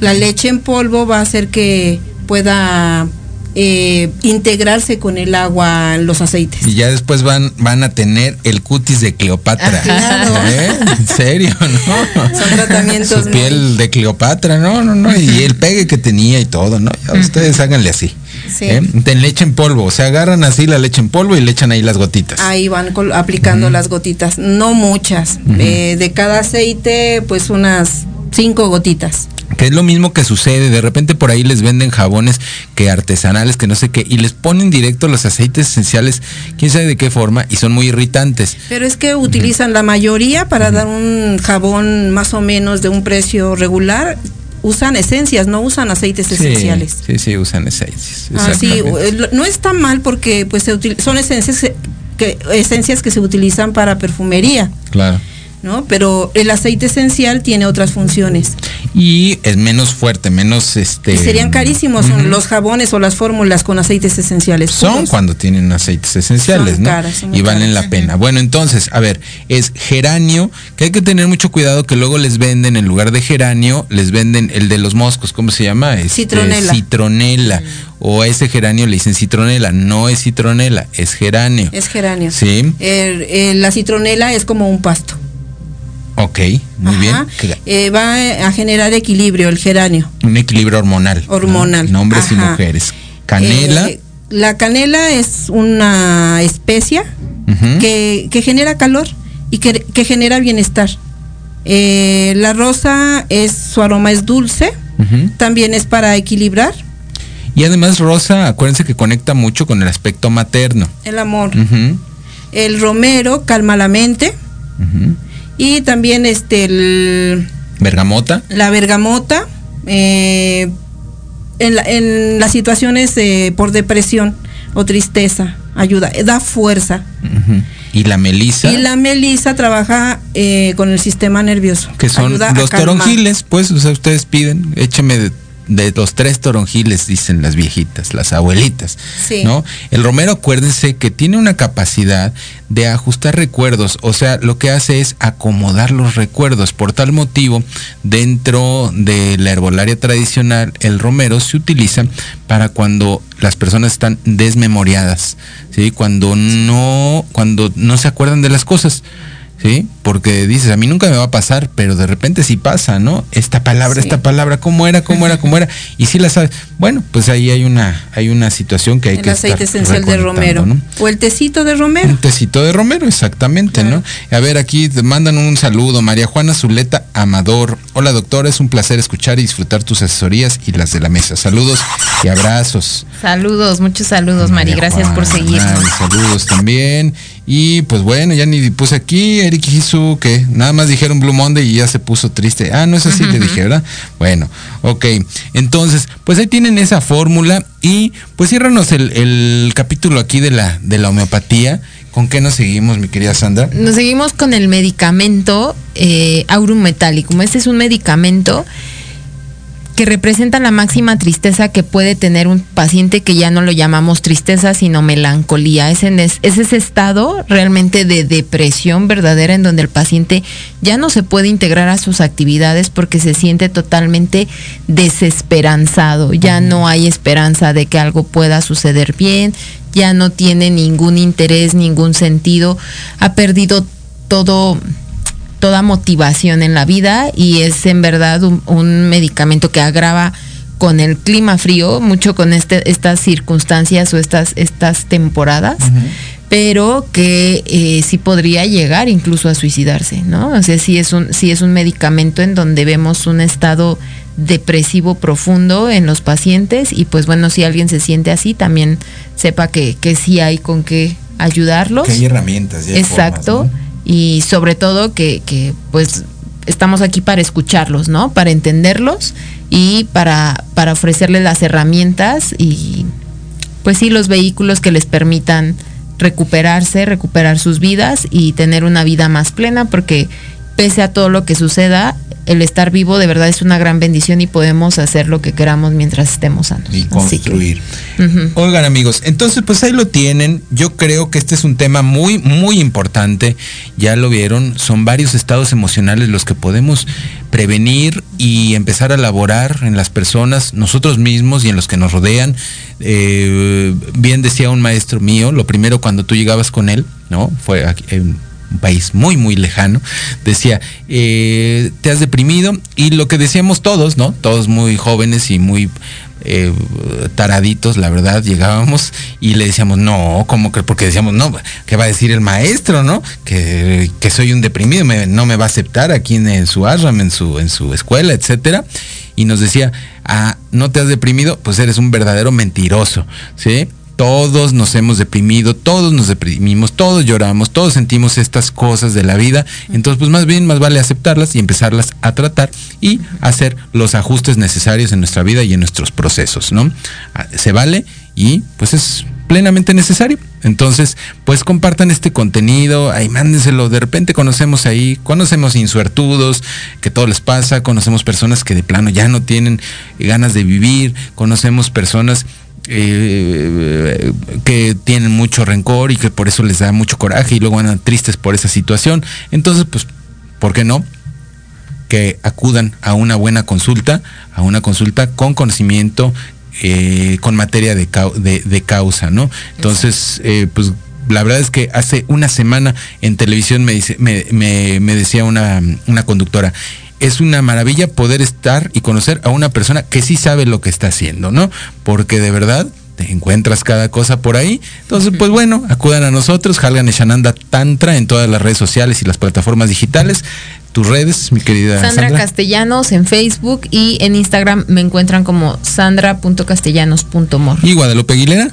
La leche en polvo va a hacer que pueda eh, integrarse con el agua los aceites. Y ya después van, van a tener el cutis de Cleopatra. Claro. ¿Eh? En serio, <laughs> ¿no? Son tratamientos Su piel de Cleopatra, no, no, no. Y el pegue que tenía y todo, ¿no? Ya ustedes háganle así. Sí. ¿eh? Te leche en polvo. O sea, agarran así la leche en polvo y le echan ahí las gotitas. Ahí van aplicando las gotitas, no muchas. Eh, de cada aceite, pues unas cinco gotitas. Que es lo mismo que sucede. De repente por ahí les venden jabones que artesanales, que no sé qué, y les ponen directo los aceites esenciales, quién sabe de qué forma, y son muy irritantes. Pero es que utilizan la mayoría para dar un jabón más o menos de un precio regular. Usan esencias, no usan aceites esenciales. Sí, sí, sí, usan aceites. Ah, sí, eh, no está mal porque pues son esencias que, esencias que se utilizan para perfumería, Claro. ¿No? Pero el aceite esencial tiene otras funciones. Y es menos fuerte, menos este. Y serían carísimos los jabones o las fórmulas con aceites esenciales. Son puros. cuando tienen aceites esenciales, Son ¿no? caras, son muy y valen caras. la pena. Bueno, entonces, a ver, es geranio, que hay que tener mucho cuidado que luego les venden, en lugar de geranio, les venden el de los moscos, ¿cómo se llama? Este, Citronela. Citronela. O a ese geranio le dicen citronela. No es citronela, es geranio. Es geranio. Sí, El- el- la citronela es como un pasto. Ok, muy bien. Ajá. Eh, va a generar equilibrio el geranio. Un equilibrio hormonal. ¿no? Hormonal. En hombres y mujeres. Canela. Eh, la canela es una especia que, que genera calor y que, que genera bienestar. Eh, la rosa es su aroma es dulce, también es para equilibrar Y además Rosa, acuérdense que conecta mucho con el aspecto materno. el amor. El romero calma la mente ujú. Y también este el, Bergamota. la bergamota eh, en, la- en las situaciones eh, por depresión o tristeza ayuda, eh, da fuerza. Y la melisa. Y la melisa trabaja eh, con el sistema nervioso. que son los toronjiles, pues, o sea, ustedes piden, échame de, de los tres toronjiles, dicen las viejitas, las abuelitas, Sí. ¿no? El romero, acuérdense que tiene una capacidad de ajustar recuerdos, o sea, lo que hace es acomodar los recuerdos. Por tal motivo, dentro de la herbolaria tradicional, el romero se utiliza para cuando las personas están desmemoriadas, ¿sí? Cuando no, cuando no se acuerdan de las cosas. ¿Sí? Porque dices, a mí nunca me va a pasar, pero de repente sí pasa, ¿no? Esta palabra, Sí. esta palabra, ¿cómo era? ¿Cómo era? ¿Cómo era? Y sí la sabes. Bueno, pues ahí hay una, hay una situación que hay El que aceite estar esencial de romero. ¿no? O el tecito de romero. Un tecito de romero, exactamente, ¿no? A ver, aquí te mandan un saludo. María Juana Zuleta Amador. Hola, doctora, es un placer escuchar y disfrutar tus asesorías y las de la mesa. Saludos y abrazos. Saludos, muchos saludos, Mari. Gracias por seguirnos. Saludos también. Y pues bueno, ya ni puse aquí, Eric Hisu, que nada más dijeron Blue Monday y ya se puso triste. Ah, no es así, te dije, ¿verdad? Bueno, ok. Entonces, pues ahí tienen esa fórmula y pues ciérranos el, el capítulo aquí de la, de la homeopatía. ¿Con qué nos seguimos, mi querida Sandra? Nos seguimos con el medicamento eh, Aurum Metallicum. Este es un medicamento que representa la máxima tristeza que puede tener un paciente que ya no lo llamamos tristeza, sino melancolía. Es, en es, es ese estado realmente de depresión verdadera en donde el paciente ya no se puede integrar a sus actividades porque se siente totalmente desesperanzado. Ya no hay esperanza de que algo pueda suceder bien, ya no tiene ningún interés, ningún sentido, ha perdido todo toda motivación en la vida y es en verdad un, un medicamento que agrava con el clima frío, mucho con este, estas circunstancias o estas, estas temporadas, pero que eh, sí podría llegar incluso a suicidarse, ¿no? O sea, sí es un, sí es un medicamento en donde vemos un estado depresivo profundo en los pacientes y pues bueno, si alguien se siente así, también sepa que, que sí hay con qué ayudarlos. Que hay herramientas. ya hay Exacto. formas, ¿no? Y sobre todo que, que pues estamos aquí para escucharlos, ¿no? Para entenderlos y para, para ofrecerles las herramientas y pues sí los vehículos que les permitan recuperarse, recuperar sus vidas y tener una vida más plena porque pese a todo lo que suceda, el estar vivo de verdad es una gran bendición y podemos hacer lo que queramos mientras estemos sanos. Y que, construir. Oigan amigos, entonces pues ahí lo tienen. Yo creo que este es un tema muy, muy importante. Ya lo vieron, son varios estados emocionales los que podemos prevenir y empezar a elaborar en las personas, nosotros mismos y en los que nos rodean. Eh, bien decía un maestro mío, lo primero cuando tú llegabas con él, ¿no? Fue aquí, en un país muy, muy lejano, decía, eh, te has deprimido y lo que decíamos todos, ¿no? Todos muy jóvenes y muy eh, taraditos, la verdad, llegábamos y le decíamos, no, ¿cómo que? Porque decíamos, no, ¿qué va a decir el maestro, no? Que, que soy un deprimido, no me va a aceptar aquí en, en su ashram, en su, en su escuela, etcétera. Y nos decía, ah, ¿no te has deprimido? Pues eres un verdadero mentiroso, ¿sí? Todos nos hemos deprimido, todos nos deprimimos, todos lloramos, todos sentimos estas cosas de la vida. Entonces, pues más bien, más vale aceptarlas y empezarlas a tratar y hacer los ajustes necesarios en nuestra vida y en nuestros procesos, ¿no? Ah, Se vale y pues es plenamente necesario. Entonces, pues compartan este contenido, ahí mándenselo. De repente conocemos ahí, conocemos insuertudos, que todo les pasa, conocemos personas que de plano ya no tienen ganas de vivir, conocemos personas eh, que tienen mucho rencor y que por eso les da mucho coraje y luego andan tristes por esa situación. Entonces, pues, ¿por qué no? Que acudan a una buena consulta, a una consulta con conocimiento, eh, con materia de, de- de causa, ¿no? Entonces, eh, pues la verdad es que hace una semana en televisión me, dice, me, me- me decía una, una conductora, es una maravilla poder estar y conocer a una persona que sí sabe lo que está haciendo, ¿no? Porque de verdad te encuentras cada cosa por ahí. Entonces, pues bueno, acudan a nosotros, Halgan Eshananda Tantra en todas las redes sociales y las plataformas digitales. Tus redes, mi querida Sandra, Sandra. Castellanos en Facebook y en Instagram me encuentran como sandra.castellanos.mor. y Guadalupe Aguilera.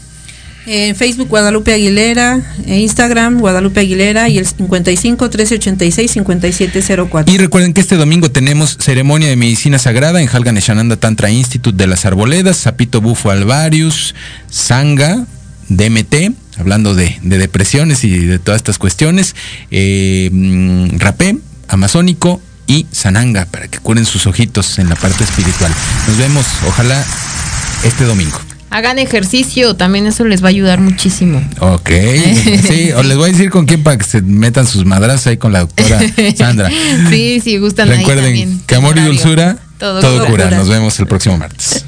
En Facebook Guadalupe Aguilera, Instagram Guadalupe Aguilera y el 55 1386 5704. Y recuerden que este domingo tenemos ceremonia de medicina sagrada en Halgan Eshananda Tantra Institute de las Arboledas, Zapito Bufo Alvarius, Sanga, DMT, hablando de, de depresiones y de todas estas cuestiones, eh, mm, rapé, amazónico y sananga para que curen sus ojitos en la parte espiritual. Nos vemos, ojalá, este domingo. Hagan ejercicio, también eso les va a ayudar muchísimo. Ok, sí, o les voy a decir con quién para que se metan sus madras ahí con la doctora Sandra. <laughs> sí, sí, gustan ahí Recuerden también. que amor y dulzura, Todo todo, cura. cura. Nos vemos el próximo martes.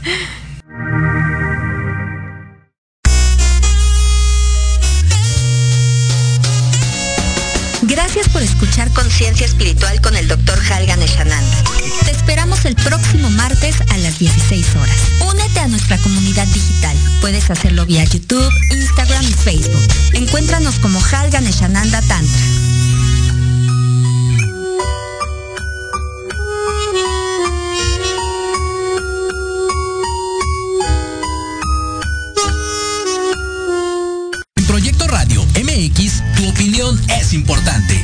Gracias por escuchar Conciencia Espiritual con el Dr. Halgan Eshananda. Te esperamos el próximo martes a las 16 horas. Nuestra comunidad digital. Puedes hacerlo vía YouTube, Instagram y Facebook. Encuéntranos como Halgan Eshananda Tantra. En Proyecto Radio MX, tu opinión es importante.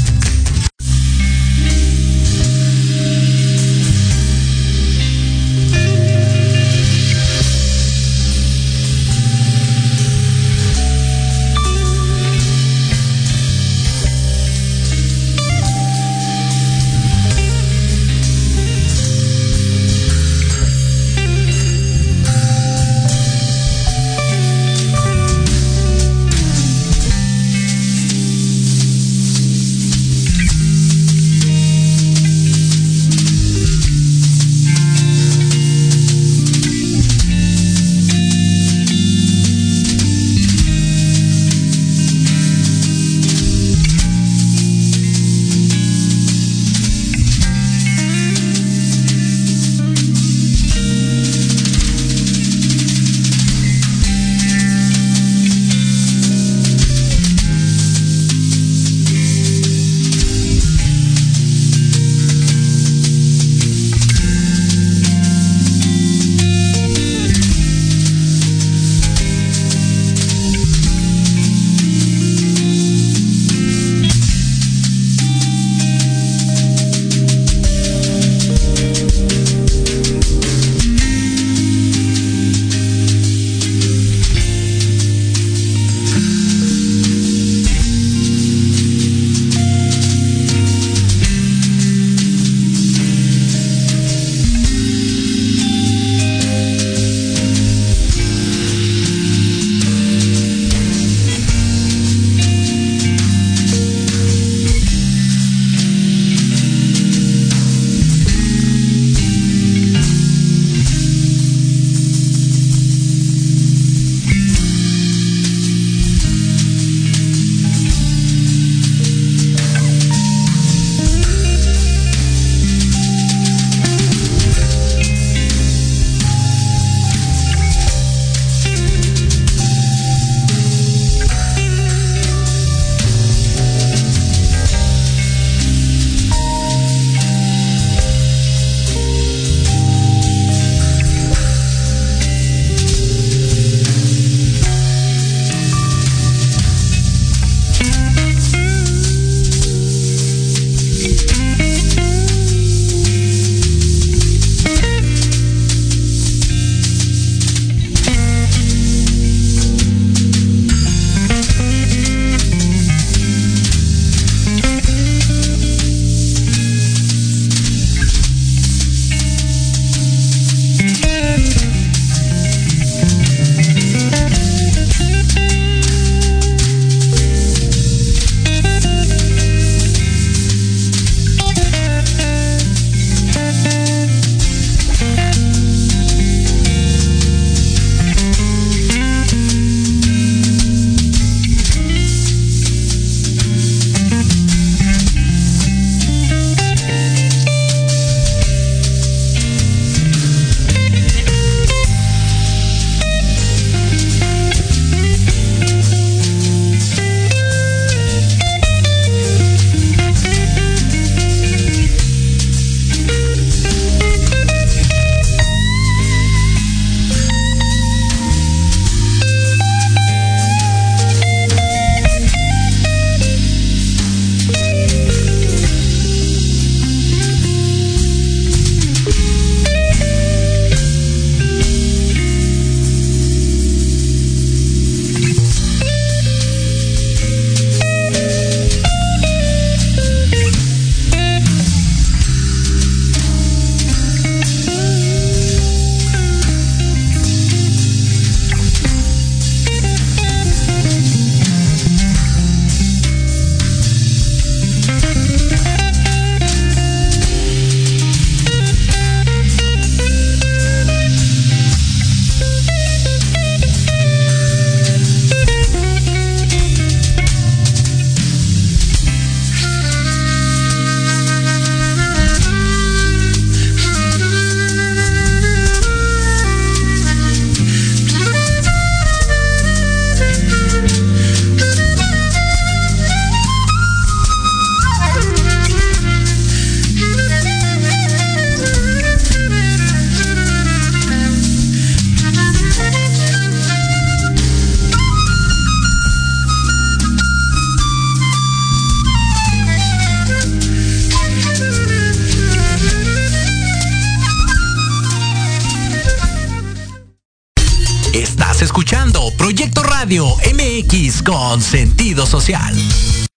Proyecto Radio MX con sentido social.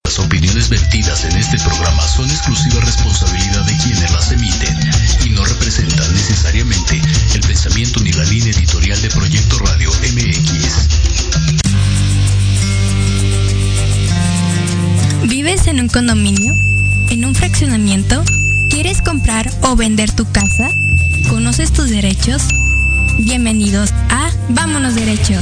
Las opiniones vertidas en este programa son exclusiva responsabilidad de quienes las emiten y no representan necesariamente el pensamiento ni la línea editorial de Proyecto Radio MX. ¿Vives en un condominio? ¿En un fraccionamiento? ¿Quieres comprar o vender tu casa? ¿Conoces tus derechos? Bienvenidos a Vámonos Derecho.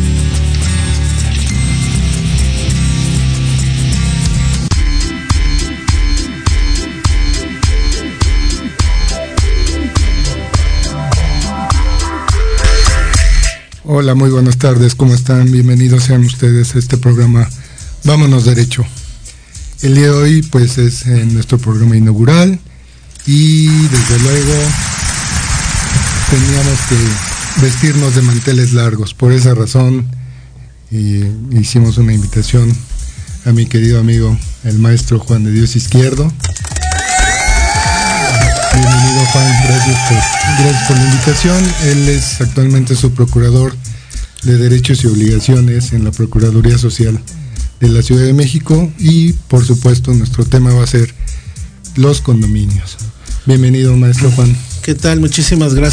Hola, muy buenas tardes, ¿cómo están? Bienvenidos sean ustedes a este programa Vámonos Derecho. El día de hoy pues es eh, nuestro programa inaugural y desde luego teníamos que vestirnos de manteles largos. Por esa razón hicimos una invitación a mi querido amigo el maestro Juan de Dios Izquierdo. Bienvenido Juan, gracias por, gracias por la invitación. Él es actualmente su procurador de Derechos y Obligaciones en la Procuraduría Social de la Ciudad de México y por supuesto nuestro tema va a ser los condominios. Bienvenido maestro Juan. ¿Qué tal? Muchísimas gracias.